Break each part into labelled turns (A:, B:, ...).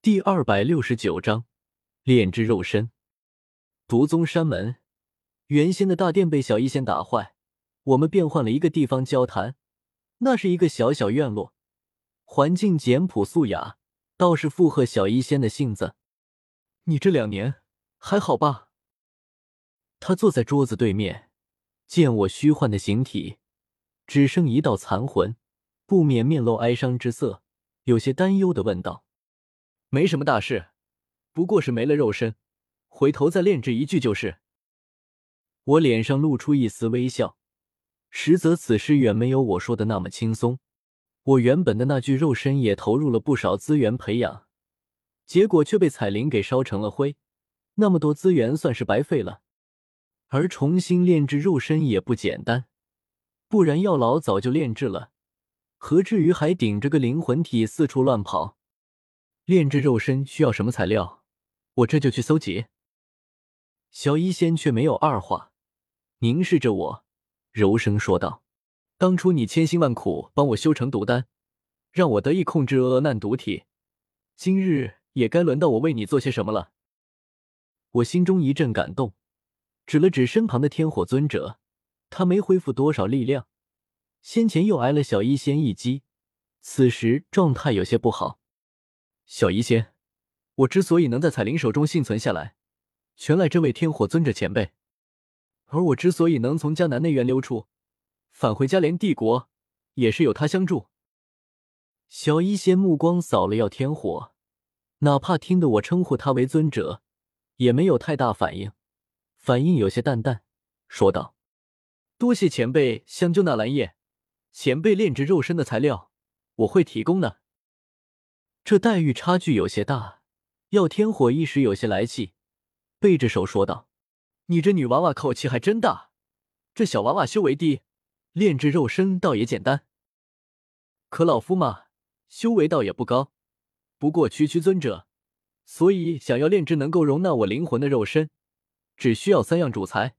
A: 第二百六十九章炼制肉身。毒宗山门，原先的大殿被小医仙打坏，我们变换了一个地方交谈。那是一个小小院落，环境简朴素雅，倒是附和小医仙的性子。你这两年还好吧？他坐在桌子对面，见我虚幻的形体只剩一道残魂，不免面露哀伤之色，有些担忧的问道。没什么大事，不过是没了肉身，回头再炼制一具就是。我脸上露出一丝微笑，实则此事远没有我说的那么轻松。我原本的那具肉身也投入了不少资源培养，结果却被彩铃给烧成了灰，那么多资源算是白费了。而重新炼制肉身也不简单，不然药老早就炼制了，何至于还顶着个灵魂体四处乱跑？炼制肉身需要什么材料？我这就去搜集。小医仙却没有二话，凝视着我，柔声说道：“当初你千辛万苦帮我修成毒丹，让我得以控制恶难毒体，今日也该轮到我为你做些什么了。”我心中一阵感动，指了指身旁的天火尊者，他没恢复多少力量，先前又挨了小医仙一击，此时状态有些不好。小医仙，我之所以能在彩铃手中幸存下来，全赖这位天火尊者前辈；而我之所以能从江南内院溜出，返回嘉联帝国，也是有他相助。小医仙目光扫了耀天火，哪怕听得我称呼他为尊者，也没有太大反应，反应有些淡淡，说道：“多谢前辈相救纳兰叶，前辈炼制肉身的材料，我会提供的。”这待遇差距有些大，耀天火一时有些来气，背着手说道：“你这女娃娃口气还真大，这小娃娃修为低，炼制肉身倒也简单。可老夫嘛，修为倒也不高，不过区区尊者，所以想要炼制能够容纳我灵魂的肉身，只需要三样主材：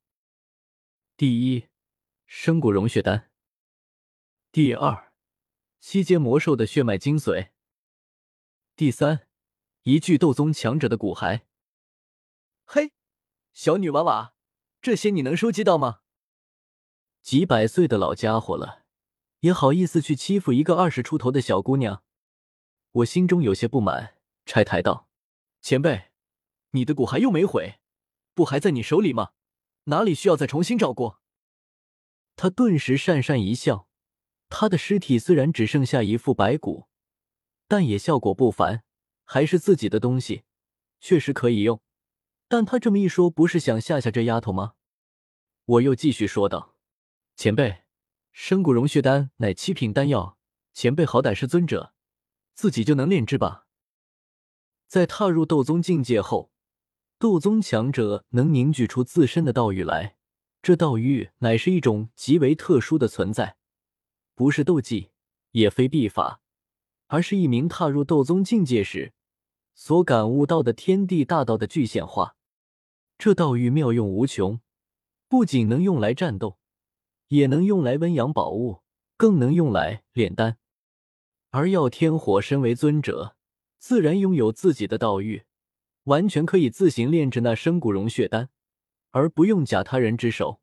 A: 第一，生骨融血丹；第二，七阶魔兽的血脉精髓。”第三，一具斗宗强者的骨骸。嘿，小女娃娃，这些你能收集到吗？几百岁的老家伙了，也好意思去欺负一个二十出头的小姑娘？我心中有些不满，拆台道：“前辈，你的骨骸又没毁，不还在你手里吗？哪里需要再重新找过？”他顿时讪讪一笑，他的尸体虽然只剩下一副白骨。但也效果不凡，还是自己的东西，确实可以用。但他这么一说，不是想吓吓这丫头吗？我又继续说道：“前辈，生骨融血丹乃七品丹药，前辈好歹是尊者，自己就能炼制吧？在踏入斗宗境界后，斗宗强者能凝聚出自身的道域来，这道域乃是一种极为特殊的存在，不是斗技，也非秘法。”而是一名踏入斗宗境界时所感悟到的天地大道的具现化。这道域妙用无穷，不仅能用来战斗，也能用来温养宝物，更能用来炼丹。而耀天火身为尊者，自然拥有自己的道域，完全可以自行炼制那生骨融血丹，而不用假他人之手。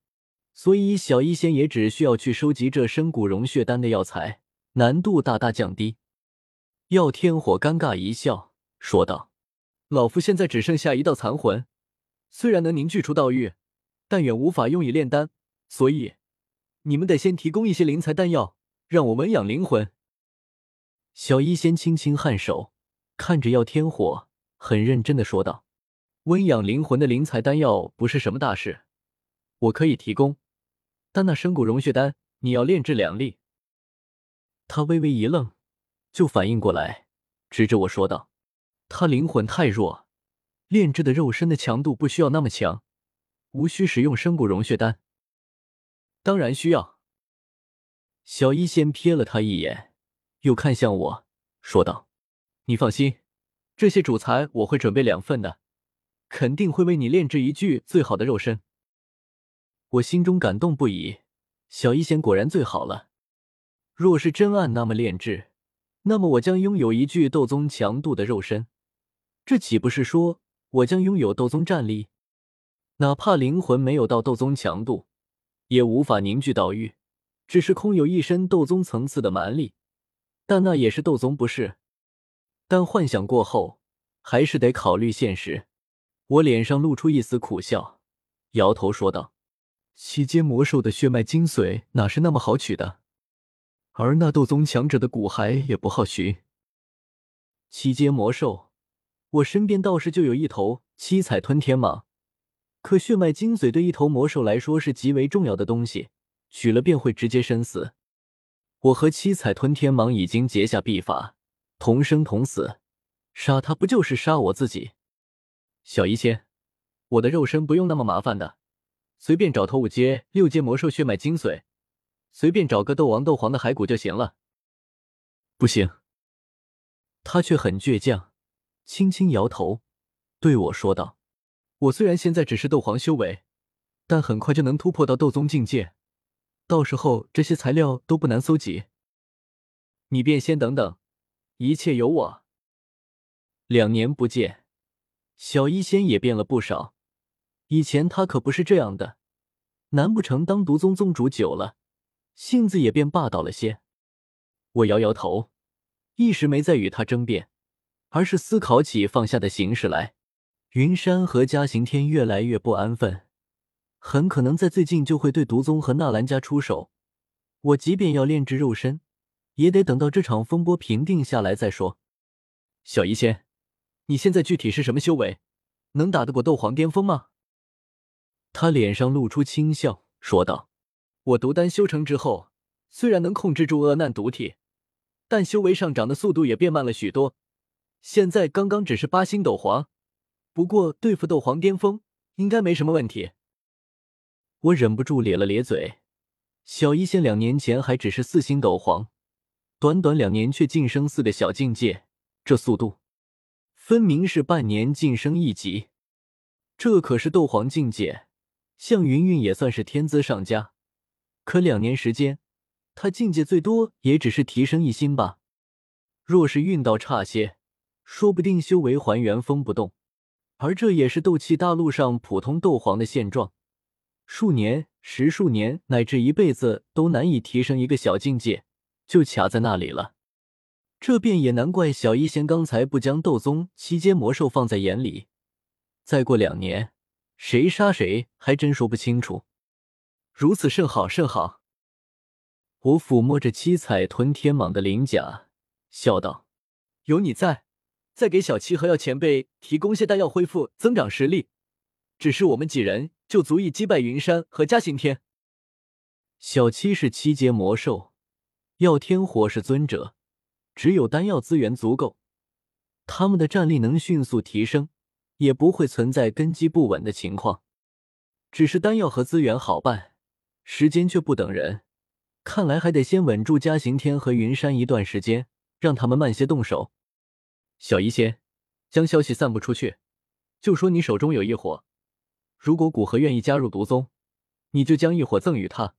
A: 所以小医仙也只需要去收集这生骨融血丹的药材，难度大大降低。耀天火尴尬一笑，说道：“老夫现在只剩下一道残魂，虽然能凝聚出道玉，但远无法用以炼丹，所以你们得先提供一些灵材丹药，让我温养灵魂。”小医仙轻轻颔首，看着耀天火，很认真的说道：“温养灵魂的灵材丹药不是什么大事，我可以提供，但那生骨融血丹，你要炼制两粒。”他微微一愣。就反应过来，指着我说道：“他灵魂太弱，炼制的肉身的强度不需要那么强，无需使用生骨融血丹。”当然需要。小医仙瞥了他一眼，又看向我说道：“你放心，这些主材我会准备两份的，肯定会为你炼制一具最好的肉身。”我心中感动不已，小医仙果然最好了。若是真按那么炼制，那么我将拥有一具斗宗强度的肉身，这岂不是说我将拥有斗宗战力？哪怕灵魂没有到斗宗强度，也无法凝聚道域，只是空有一身斗宗层次的蛮力，但那也是斗宗，不是？但幻想过后，还是得考虑现实。我脸上露出一丝苦笑，摇头说道：“七阶魔兽的血脉精髓哪是那么好取的？而那斗宗强者的骨骸也不好寻。七阶魔兽，我身边倒是就有一头七彩吞天蟒，可血脉精髓对一头魔兽来说是极为重要的东西，取了便会直接身死。我和七彩吞天蟒已经结下秘法，同生同死，杀他不就是杀我自己？”小医仙，我的肉身不用那么麻烦的，随便找头五阶、六阶魔兽血脉精髓，随便找个斗王、斗皇的骸骨就行了。不行，他却很倔强，轻轻摇头，对我说道：“我虽然现在只是斗皇修为，但很快就能突破到斗宗境界，到时候这些材料都不难搜集。你便先等等，一切有我。两年不见。”小医仙也变了不少，以前他可不是这样的。难不成当毒宗宗主久了，性子也变霸道了些？我摇摇头，一时没再与他争辩，而是思考起放下的形势来。云山和嘉刑天越来越不安分，很可能在最近就会对毒宗和纳兰家出手。我即便要炼制肉身，也得等到这场风波平定下来再说。小医仙。你现在具体是什么修为？能打得过斗皇巅峰吗？他脸上露出轻笑，说道：“我毒丹修成之后，虽然能控制住恶难毒体，但修为上涨的速度也变慢了许多。现在刚刚只是八星斗皇，不过对付斗皇巅峰应该没什么问题。”我忍不住咧了咧嘴。小医仙两年前还只是四星斗皇，短短两年却晋升四个小境界，这速度……分明是半年晋升一级，这可是斗皇境界。向云云也算是天资上佳，可两年时间，他境界最多也只是提升一星吧。若是运道差些，说不定修为还原封不动。而这也是斗气大陆上普通斗皇的现状，数年、十数年乃至一辈子都难以提升一个小境界，就卡在那里了。这便也难怪小医仙刚才不将斗宗七阶魔兽放在眼里。再过两年，谁杀谁还真说不清楚。如此甚好，甚好。我抚摸着七彩吞天蟒的鳞甲，笑道：“有你在，再给小七和药前辈提供些丹药，恢复增长实力，只是我们几人就足以击败云山和嘉行天。小七是七阶魔兽，药天火是尊者。”只有丹药资源足够，他们的战力能迅速提升，也不会存在根基不稳的情况。只是丹药和资源好办，时间却不等人。看来还得先稳住嘉行天和云山一段时间，让他们慢些动手。小医仙，将消息散布出去，就说你手中有一火，如果古河愿意加入毒宗，你就将一火赠与他。